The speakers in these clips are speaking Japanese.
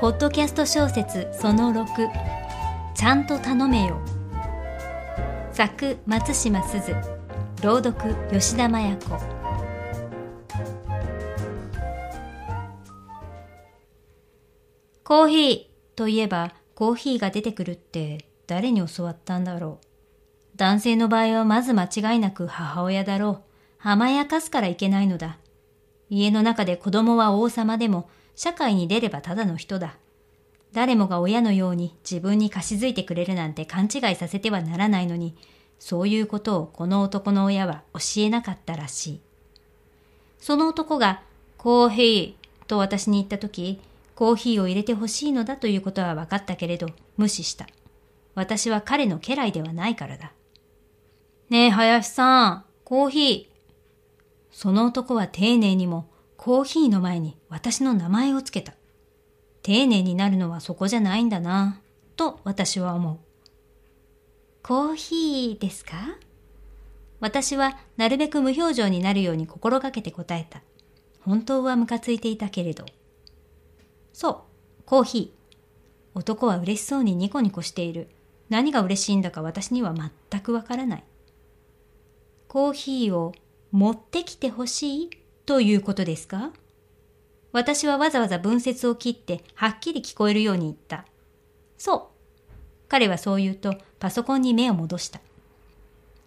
ポッドキャスト小説その6ちゃんと頼めよ。作松島すず。朗読吉田麻也子。コーヒーといえばコーヒーが出てくるって誰に教わったんだろう。男性の場合はまず間違いなく母親だろう。甘やかすからいけないのだ。家の中で子供は王様でも社会に出ればただの人だ。誰もが親のように自分に貸し付いてくれるなんて勘違いさせてはならないのに、そういうことをこの男の親は教えなかったらしい。その男が、コーヒーと私に言ったとき、コーヒーを入れてほしいのだということは分かったけれど、無視した。私は彼の家来ではないからだ。ねえ、林さん、コーヒー。その男は丁寧にもコーヒーの前に私の名前をつけた。丁寧になるのはそこじゃないんだな、と私は思う。コーヒーですか？私はなるべく無表情になるように心がけて答えた。本当はムカついていたけれど。そう、コーヒー。男は嬉しそうにニコニコしている。何が嬉しいんだか私には全くわからない。コーヒーを持ってきてほしい？ということですか？私はわざわざ文節を切ってはっきり聞こえるように言った。そう。彼はそう言うとパソコンに目を戻した。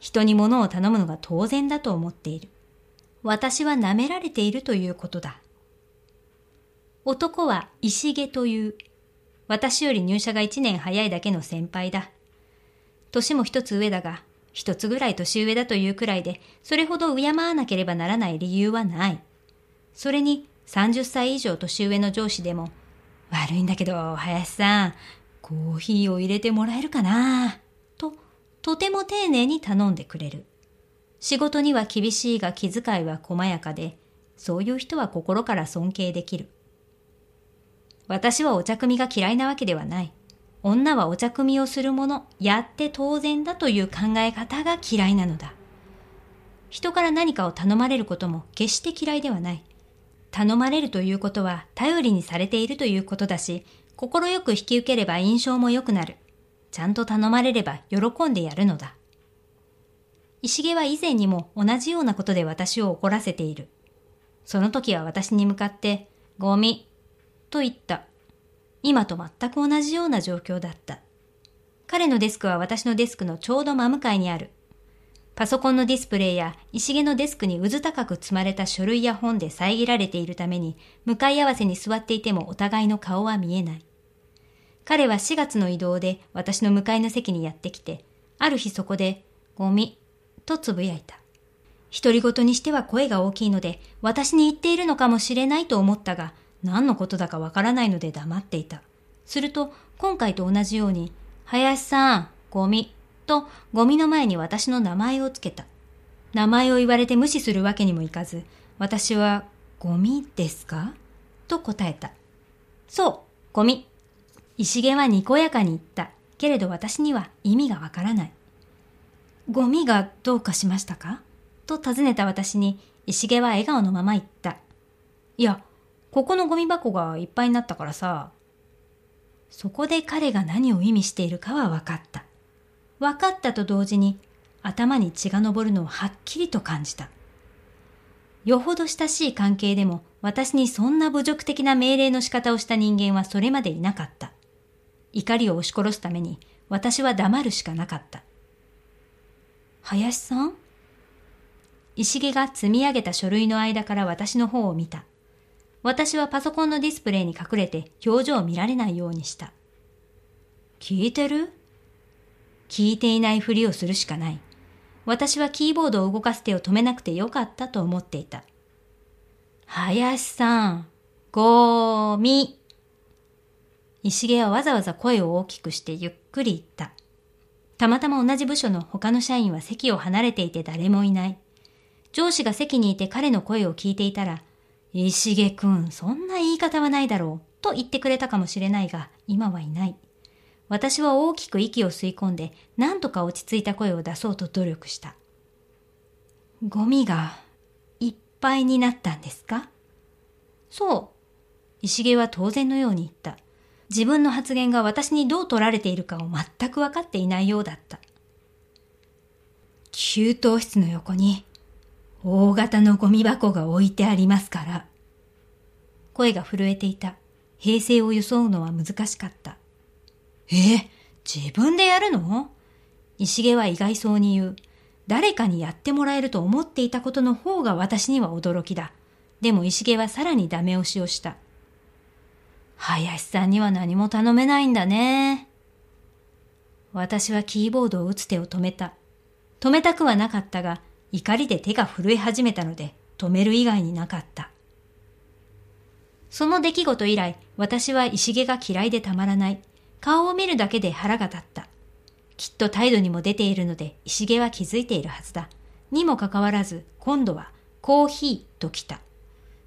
人に物を頼むのが当然だと思っている。私は舐められているということだ。男は石毛という。私より入社が一年早いだけの先輩だ。年も一つ上だが、一つぐらい年上だというくらいで、それほど敬わなければならない理由はない。それに、30歳以上年上の上司でも、悪いんだけど、林さん、コーヒーを入れてもらえるかな？と、とても丁寧に頼んでくれる。仕事には厳しいが気遣いは細やかで、そういう人は心から尊敬できる。私はお茶組が嫌いなわけではない。女はお茶組みをするもの、やって当然だという考え方が嫌いなのだ。人から何かを頼まれることも決して嫌いではない。頼まれるということは頼りにされているということだし、心よく引き受ければ印象も良くなる。ちゃんと頼まれれば喜んでやるのだ。石毛は以前にも同じようなことで私を怒らせている。その時は私に向かって、ゴミ、と言った。今と全く同じような状況だった。彼のデスクは私のデスクのちょうど真向かいにある。パソコンのディスプレイや石毛のデスクにうず高く積まれた書類や本で遮られているために、向かい合わせに座っていてもお互いの顔は見えない。彼は4月の移動で私の向かいの席にやってきて、ある日そこで、ゴミ、とつぶやいた。独り言にしては声が大きいので、私に言っているのかもしれないと思ったが、何のことだかわからないので黙っていた。すると、今回と同じように、林さん、ゴミ、とゴミの前に私の名前をつけた。名前を言われて無視するわけにもいかず、私は、ゴミですか？と答えた。そう、ゴミ。石毛はにこやかに言った。けれど私には意味がわからない。ゴミがどうかしましたか？と尋ねた私に、石毛は笑顔のまま言った。いや、ここのゴミ箱がいっぱいになったからさ。そこで彼が何を意味しているかは分かった。分かったと同時に頭に血が昇るのをはっきりと感じた。よほど親しい関係でも私にそんな侮辱的な命令の仕方をした人間はそれまでいなかった。怒りを押し殺すために私は黙るしかなかった。林さん？石毛が積み上げた書類の間から私の方を見た。私はパソコンのディスプレイに隠れて表情を見られないようにした。聞いてる？聞いていないふりをするしかない。私はキーボードを動かす手を止めなくてよかったと思っていた。林さん、ゴーミ。石毛はわざわざ声を大きくしてゆっくり言った。たまたま同じ部署の他の社員は席を離れていて誰もいない。上司が席にいて彼の声を聞いていたら、石毛くん、そんな言い方はないだろう、と言ってくれたかもしれないが、今はいない。私は大きく息を吸い込んで、何とか落ち着いた声を出そうと努力した。ゴミがいっぱいになったんですかそう。石毛は当然のように言った。自分の発言が私にどう取られているかを全く分かっていないようだった。給湯室の横に大型のゴミ箱が置いてありますから。声が震えていた。平静を装うのは難しかった。え、自分でやるの？石毛は意外そうに言う。誰かにやってもらえると思っていたことの方が私には驚きだ。でも石毛はさらにダメ押しをした。林さんには何も頼めないんだね。私はキーボードを打つ手を止めた。止めたくはなかったが、怒りで手が震え始めたので、止める以外になかった。その出来事以来、私は石毛が嫌いでたまらない。顔を見るだけで腹が立った。きっと態度にも出ているので、石毛は気づいているはずだ。にもかかわらず、今度は、コーヒーと来た。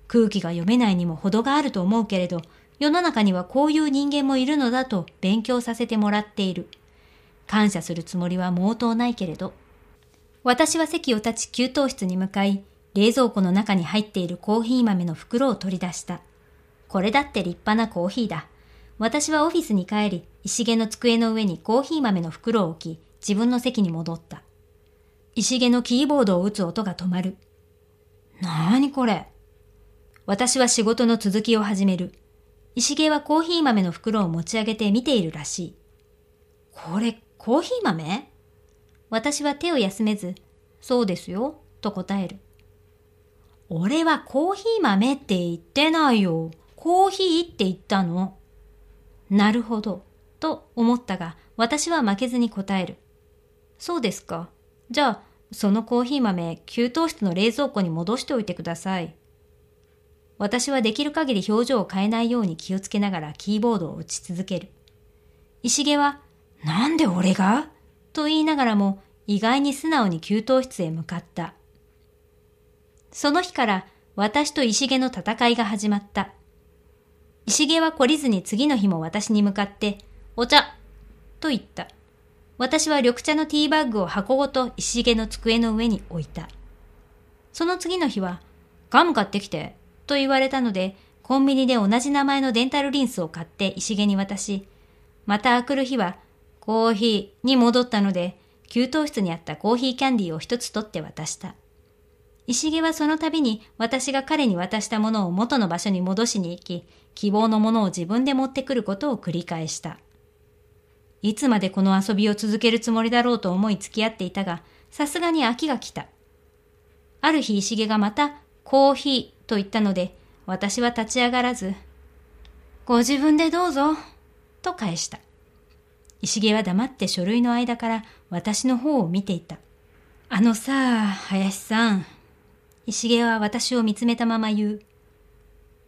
空気が読めないにも程があると思うけれど、世の中にはこういう人間もいるのだと勉強させてもらっている。感謝するつもりは毛頭ないけれど。私は席を立ち給湯室に向かい、冷蔵庫の中に入っているコーヒー豆の袋を取り出した。これだって立派なコーヒーだ。私はオフィスに帰り、石毛の机の上にコーヒー豆の袋を置き、自分の席に戻った。石毛のキーボードを打つ音が止まる。なーにこれ？私は仕事の続きを始める。石毛はコーヒー豆の袋を持ち上げて見ているらしい。これ、コーヒー豆？私は手を休めず、そうですよ、と答える。俺はコーヒー豆って言ってないよ。コーヒーって言ったの。なるほど、と思ったが、私は負けずに答える。そうですか。じゃあ、そのコーヒー豆、給湯室の冷蔵庫に戻しておいてください。私はできる限り表情を変えないように気をつけながらキーボードを打ち続ける。石毛は、なんで俺が？と言いながらも意外に素直に給湯室へ向かった。その日から私と石毛の戦いが始まった。石毛は懲りずに次の日も私に向かって、お茶と言った。私は緑茶のティーバッグを箱ごと石毛の机の上に置いた。その次の日は、ガム買ってきて、と言われたので、コンビニで同じ名前のデンタルリンスを買って石毛に渡し、また来る日は、コーヒーに戻ったので、給湯室にあったコーヒーキャンディーを一つ取って渡した。石毛はその度に私が彼に渡したものを元の場所に戻しに行き、希望のものを自分で持ってくることを繰り返した。いつまでこの遊びを続けるつもりだろうと思い付き合っていたが、さすがに秋が来た。ある日石毛がまたコーヒーと言ったので、私は立ち上がらず、ご自分でどうぞ、と返した。石毛は黙って書類の間から私の方を見ていた。あのさ、林さん。石毛は私を見つめたまま言う。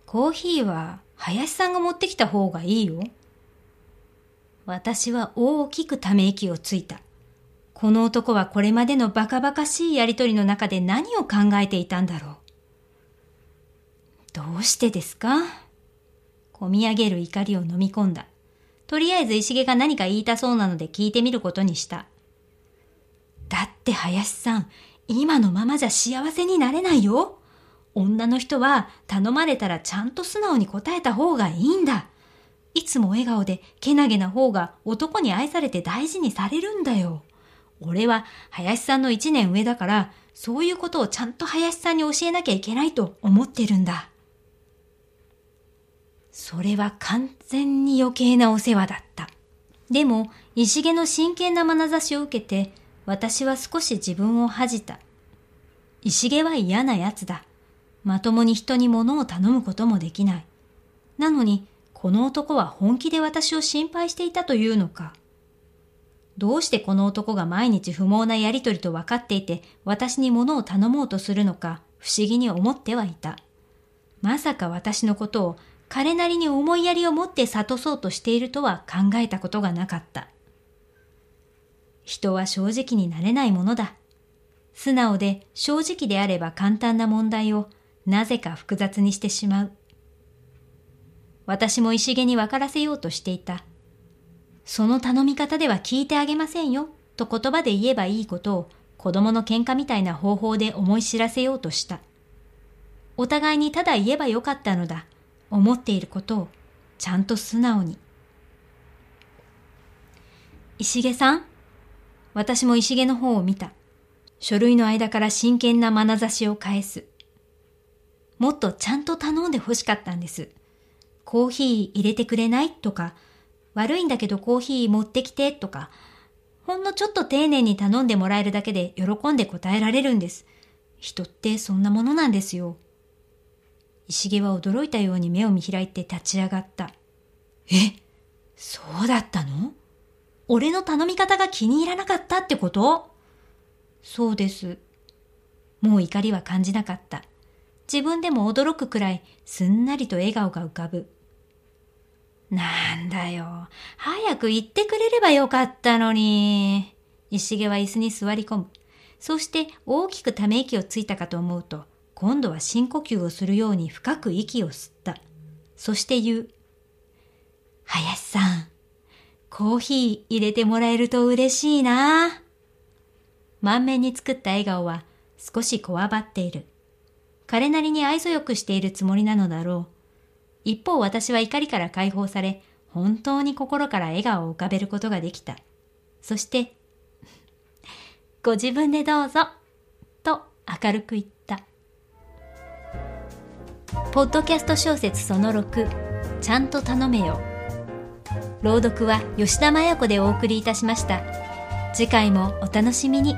コーヒーは林さんが持ってきた方がいいよ。私は大きくため息をついた。この男はこれまでのバカバカしいやりとりの中で何を考えていたんだろう。どうしてですか？こみ上げる怒りを飲み込んだ。とりあえず石毛が何か言いたそうなので聞いてみることにした。だって林さん、今のままじゃ幸せになれないよ。女の人は頼まれたらちゃんと素直に答えた方がいいんだ。いつも笑顔でけなげな方が男に愛されて大事にされるんだよ。俺は林さんの一年上だから、そういうことをちゃんと林さんに教えなきゃいけないと思ってるんだ。それは完全に余計なお世話だった。でも、石毛の真剣な眼差しを受けて、私は少し自分を恥じた。石毛は嫌な奴だ。まともに人に物を頼むこともできない。なのに、この男は本気で私を心配していたというのか。どうしてこの男が毎日不毛なやりとりと分かっていて、私に物を頼もうとするのか、不思議に思ってはいた。まさか私のことを彼なりに思いやりを持って諭そうとしているとは考えたことがなかった。人は正直になれないものだ。素直で正直であれば簡単な問題をなぜか複雑にしてしまう。私も石毛に分からせようとしていた。その頼み方では聞いてあげませんよ、と言葉で言えばいいことを子供の喧嘩みたいな方法で思い知らせようとした。お互いにただ言えばよかったのだ。思っていることをちゃんと素直に石毛さん私も石毛の方を見た。書類の間から真剣な眼差しを返す。もっとちゃんと頼んで欲しかったんです。コーヒー入れてくれないとか、悪いんだけどコーヒー持ってきてとか、ほんのちょっと丁寧に頼んでもらえるだけで喜んで答えられるんです。人ってそんなものなんですよ。石毛は驚いたように目を見開いて立ち上がった。え、そうだったの？俺の頼み方が気に入らなかったってこと？そうです。もう怒りは感じなかった。自分でも驚くくらいすんなりと笑顔が浮かぶ。なんだよ。早く言ってくれればよかったのに。石毛は椅子に座り込む。そして大きくため息をついたかと思うと、今度は深呼吸をするように深く息を吸った。そして言う。林さん、コーヒー入れてもらえると嬉しいな。満面に作った笑顔は少しこわばっている。彼なりに愛想よくしているつもりなのだろう。一方私は怒りから解放され、本当に心から笑顔を浮かべることができた。そして、ご自分でどうぞ、と明るく言った。ポッドキャスト小説その6、ちゃんと頼めよ。朗読は吉田麻也子でお送りいたしました。次回もお楽しみに。